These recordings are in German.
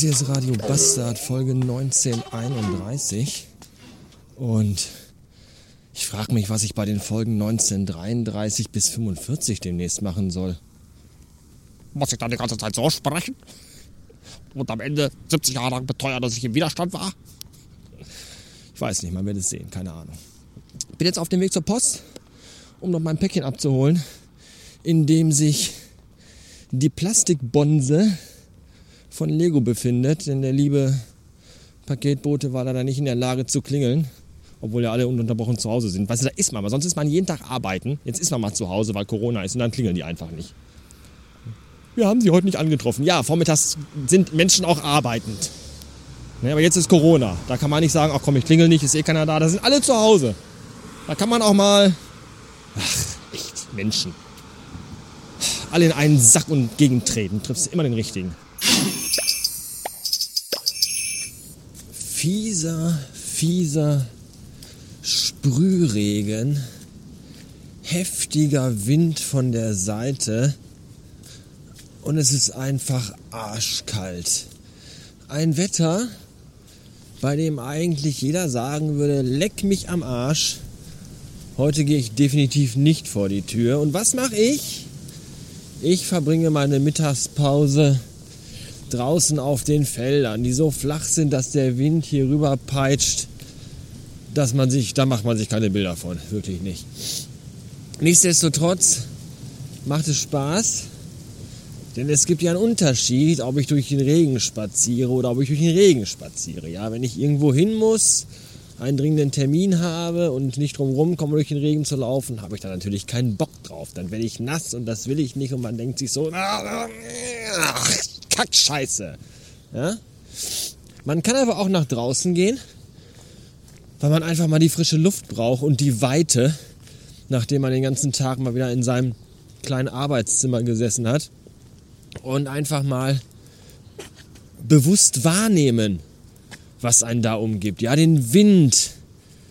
Das hier ist Radio Bastard, Folge 1931. Und ich frage mich, was ich bei den Folgen 1933 bis 45 demnächst machen soll. Muss ich dann die ganze Zeit so sprechen? Und am Ende 70 Jahre lang beteuern, dass ich im Widerstand war? Ich weiß nicht, man wird es sehen, keine Ahnung. Bin jetzt auf dem Weg zur Post, um noch mein Päckchen abzuholen, in dem sich die Plastikbonse von Lego befindet, denn der liebe Paketbote war leider nicht in der Lage zu klingeln, obwohl ja alle ununterbrochen zu Hause sind. Weißt du, da ist man, aber sonst ist man jeden Tag arbeiten. Jetzt ist man mal zu Hause, weil Corona ist und dann klingeln die einfach nicht. Wir haben sie heute nicht angetroffen. Ja, vormittags sind Menschen auch arbeitend. Ja, aber jetzt ist Corona. Da kann man nicht sagen, ach komm, ich klingel nicht, ist eh keiner da. Da sind alle zu Hause. Da kann man auch mal. Ach, echt, Menschen. Alle in einen Sack und gegentreten. Triffst immer den richtigen. Fieser, fieser Sprühregen. Heftiger Wind von der Seite. Und es ist einfach arschkalt. Ein Wetter, bei dem eigentlich jeder sagen würde, leck mich am Arsch. Heute gehe ich definitiv nicht vor die Tür. Und was mache ich? Ich verbringe meine Mittagspause draußen auf den Feldern, die so flach sind, dass der Wind hier rüber peitscht, dass man sich, da macht man sich keine Bilder von, wirklich nicht. Nichtsdestotrotz macht es Spaß, denn es gibt ja einen Unterschied, ob ich durch den Regen spaziere oder ob ich durch den Regen spaziere. Ja, wenn ich irgendwo hin muss, einen dringenden Termin habe und nicht drum komme, durch den Regen zu laufen, habe ich da natürlich keinen Bock drauf. Dann werde ich nass und das will ich nicht und man denkt sich so, ach, Kackscheiße. Ja? Man kann aber auch nach draußen gehen, weil man einfach mal die frische Luft braucht und die Weite, nachdem man den ganzen Tag mal wieder in seinem kleinen Arbeitszimmer gesessen hat und einfach mal bewusst wahrnehmen, was einen da umgibt. Ja, den Wind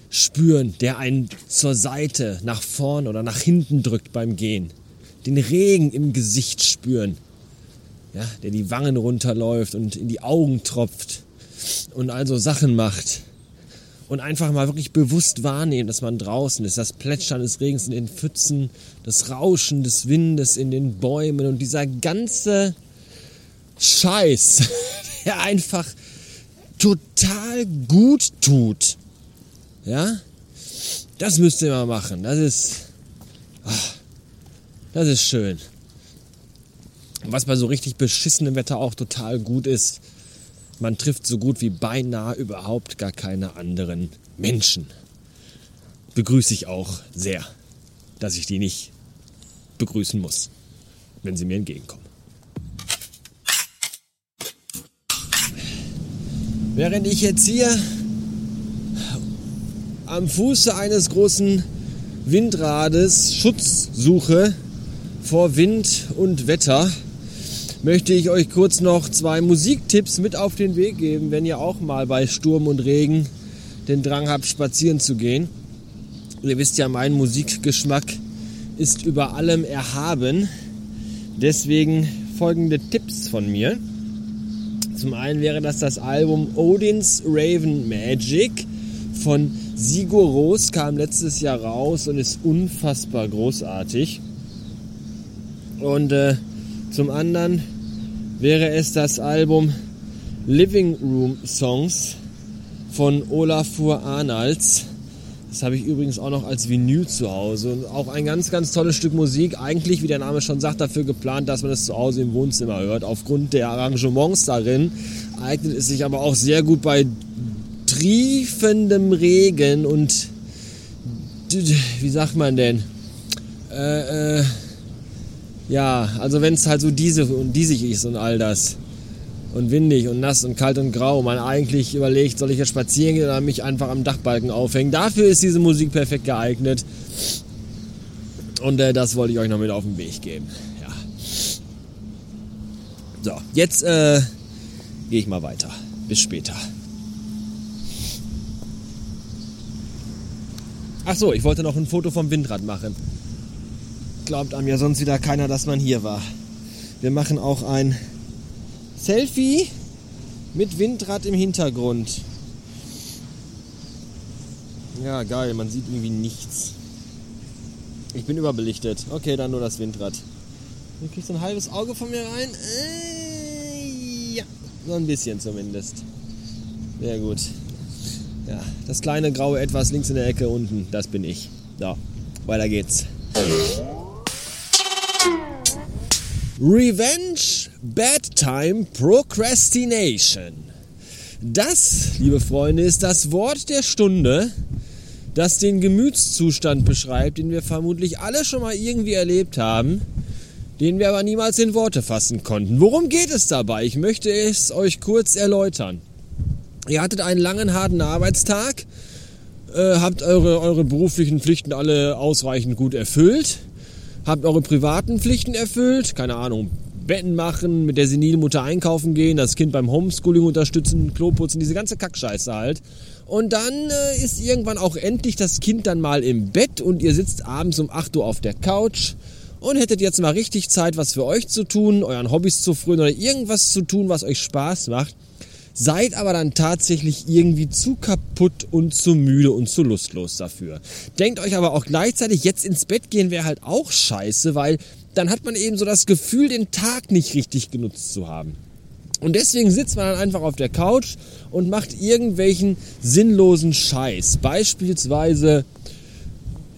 spüren, der einen zur Seite, nach vorn oder nach hinten drückt beim Gehen. Den Regen im Gesicht spüren, ja, der die Wangen runterläuft und in die Augen tropft und also Sachen macht. Und einfach mal wirklich bewusst wahrnehmen, dass man draußen ist. Das Plätschern des Regens in den Pfützen, das Rauschen des Windes in den Bäumen und dieser ganze Scheiß, der einfach total gut tut. Ja? Das müsst ihr mal machen. Das ist. Ach, das ist schön. Was bei so richtig beschissenem Wetter auch total gut ist, man trifft so gut wie beinahe überhaupt gar keine anderen Menschen. Begrüße ich auch sehr, dass ich die nicht begrüßen muss, wenn sie mir entgegenkommen. Während ich jetzt hier am Fuße eines großen Windrades Schutz suche vor Wind und Wetter, möchte ich euch kurz noch zwei Musiktipps mit auf den Weg geben, wenn ihr auch mal bei Sturm und Regen den Drang habt, spazieren zu gehen. Ihr wisst ja, mein Musikgeschmack ist über allem erhaben. Deswegen folgende Tipps von mir. Zum einen wäre das das Album Odin's Raven Magic von Sigur Ros, kam letztes Jahr raus und ist unfassbar großartig. Und äh, zum anderen wäre es das Album Living Room Songs von Olafur Arnalds. Das habe ich übrigens auch noch als Vinyl zu Hause. Und auch ein ganz, ganz tolles Stück Musik. Eigentlich, wie der Name schon sagt, dafür geplant, dass man es zu Hause im Wohnzimmer hört. Aufgrund der Arrangements darin eignet es sich aber auch sehr gut bei triefendem Regen und wie sagt man denn? Äh, äh, ja, also wenn es halt so diese und diesig ist und all das und windig und nass und kalt und grau, man eigentlich überlegt, soll ich jetzt spazieren gehen oder mich einfach am Dachbalken aufhängen. Dafür ist diese Musik perfekt geeignet. Und äh, das wollte ich euch noch mit auf den Weg geben. Ja. So, jetzt äh, gehe ich mal weiter. Bis später. Ach so, ich wollte noch ein Foto vom Windrad machen glaubt einem ja sonst wieder keiner, dass man hier war. Wir machen auch ein Selfie Mit Windrad im Hintergrund. Ja, geil, man sieht irgendwie nichts. Ich bin überbelichtet. Okay, dann nur das Windrad. Du kriegst ein halbes Auge von mir rein. Äh, ja, so ein bisschen zumindest. Sehr gut. Ja, das kleine graue Etwas links in der Ecke unten, das bin ich. So, weiter geht's. Revenge, Bad Time, Procrastination. Das, liebe Freunde, ist das Wort der Stunde, das den Gemütszustand beschreibt, den wir vermutlich alle schon mal irgendwie erlebt haben, den wir aber niemals in Worte fassen konnten. Worum geht es dabei? Ich möchte es euch kurz erläutern. Ihr hattet einen langen, harten Arbeitstag, äh, habt eure, eure beruflichen Pflichten alle ausreichend gut erfüllt, habt eure privaten Pflichten erfüllt, keine Ahnung, Betten machen, mit der Senilmutter einkaufen gehen, das Kind beim Homeschooling unterstützen, Klo putzen, diese ganze Kackscheiße halt. Und dann äh, ist irgendwann auch endlich das Kind dann mal im Bett und ihr sitzt abends um 8 Uhr auf der Couch und hättet jetzt mal richtig Zeit, was für euch zu tun, euren Hobbys zu frönen oder irgendwas zu tun, was euch Spaß macht seid aber dann tatsächlich irgendwie zu kaputt und zu müde und zu lustlos dafür. Denkt euch aber auch gleichzeitig, jetzt ins Bett gehen wäre halt auch scheiße, weil dann hat man eben so das Gefühl, den Tag nicht richtig genutzt zu haben. Und deswegen sitzt man dann einfach auf der Couch und macht irgendwelchen sinnlosen Scheiß. Beispielsweise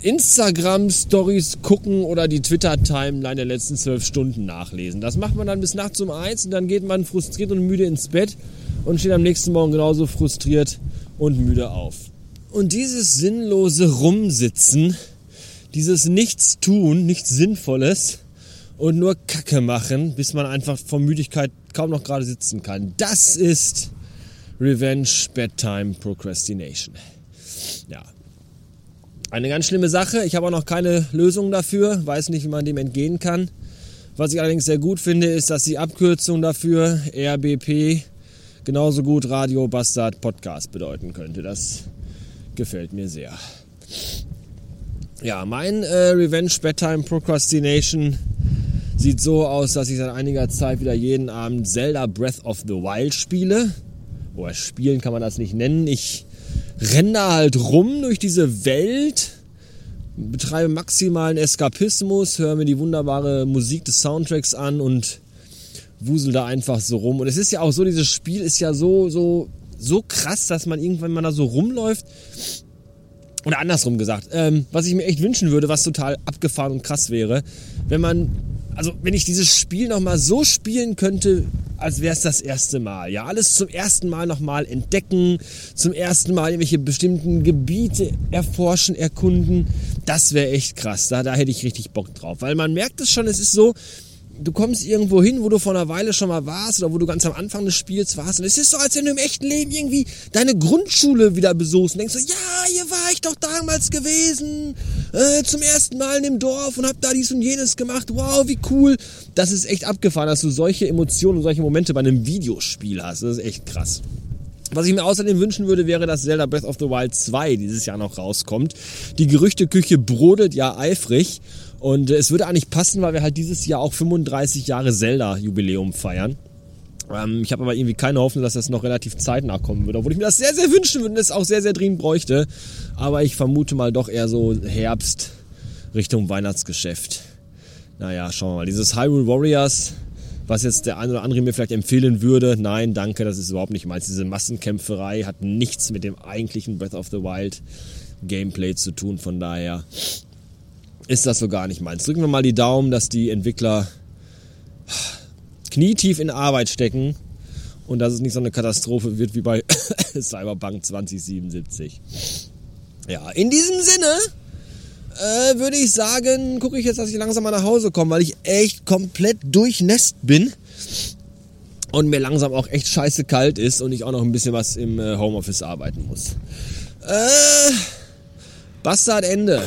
Instagram-Stories gucken oder die Twitter-Timeline der letzten zwölf Stunden nachlesen. Das macht man dann bis nachts um eins und dann geht man frustriert und müde ins Bett und steht am nächsten Morgen genauso frustriert und müde auf. Und dieses sinnlose Rumsitzen, dieses Nichtstun, nichts Sinnvolles und nur Kacke machen, bis man einfach vor Müdigkeit kaum noch gerade sitzen kann, das ist Revenge Bedtime Procrastination. Ja. Eine ganz schlimme Sache. Ich habe auch noch keine Lösung dafür, weiß nicht, wie man dem entgehen kann. Was ich allerdings sehr gut finde, ist, dass die Abkürzung dafür RBP genauso gut Radio Bastard Podcast bedeuten könnte. Das gefällt mir sehr. Ja, mein äh, Revenge Bedtime Procrastination sieht so aus, dass ich seit einiger Zeit wieder jeden Abend Zelda Breath of the Wild spiele. Oder spielen kann man das nicht nennen. Ich renne da halt rum durch diese Welt, betreibe maximalen Eskapismus, höre mir die wunderbare Musik des Soundtracks an und wusel da einfach so rum. Und es ist ja auch so, dieses Spiel ist ja so, so, so krass, dass man irgendwann, man da so rumläuft, oder andersrum gesagt, ähm, was ich mir echt wünschen würde, was total abgefahren und krass wäre, wenn man, also wenn ich dieses Spiel nochmal so spielen könnte, als wäre es das erste Mal. Ja, alles zum ersten Mal nochmal entdecken, zum ersten Mal irgendwelche bestimmten Gebiete erforschen, erkunden. Das wäre echt krass. Da, da hätte ich richtig Bock drauf. Weil man merkt es schon, es ist so, du kommst irgendwo hin, wo du vor einer Weile schon mal warst oder wo du ganz am Anfang des Spiels warst. Und es ist so, als wenn du im echten Leben irgendwie deine Grundschule wieder besuchst und denkst so, ja, hier war ich doch damals gewesen, äh, zum ersten Mal in dem Dorf und hab da dies und jenes gemacht. Wow, wie cool. Das ist echt abgefahren, dass du solche Emotionen und solche Momente bei einem Videospiel hast. Das ist echt krass. Was ich mir außerdem wünschen würde, wäre, dass Zelda Breath of the Wild 2 dieses Jahr noch rauskommt. Die Gerüchteküche brodelt ja eifrig und äh, es würde eigentlich passen, weil wir halt dieses Jahr auch 35 Jahre Zelda-Jubiläum feiern. Ähm, ich habe aber irgendwie keine Hoffnung, dass das noch relativ zeitnah kommen würde, obwohl ich mir das sehr, sehr wünschen würde und es auch sehr, sehr dringend bräuchte. Aber ich vermute mal doch eher so Herbst Richtung Weihnachtsgeschäft. Naja, schauen wir mal. Dieses Hyrule Warriors was jetzt der eine oder andere mir vielleicht empfehlen würde. Nein, danke, das ist überhaupt nicht meins. Diese Massenkämpferei hat nichts mit dem eigentlichen Breath of the Wild Gameplay zu tun. Von daher ist das so gar nicht meins. Drücken wir mal die Daumen, dass die Entwickler knietief in Arbeit stecken und dass es nicht so eine Katastrophe wird wie bei Cyberpunk 2077. Ja, in diesem Sinne äh, würde ich sagen, gucke ich jetzt, dass ich langsam mal nach Hause komme, weil ich echt komplett durchnässt bin und mir langsam auch echt scheiße kalt ist und ich auch noch ein bisschen was im äh, Homeoffice arbeiten muss. Äh, Bastard Ende.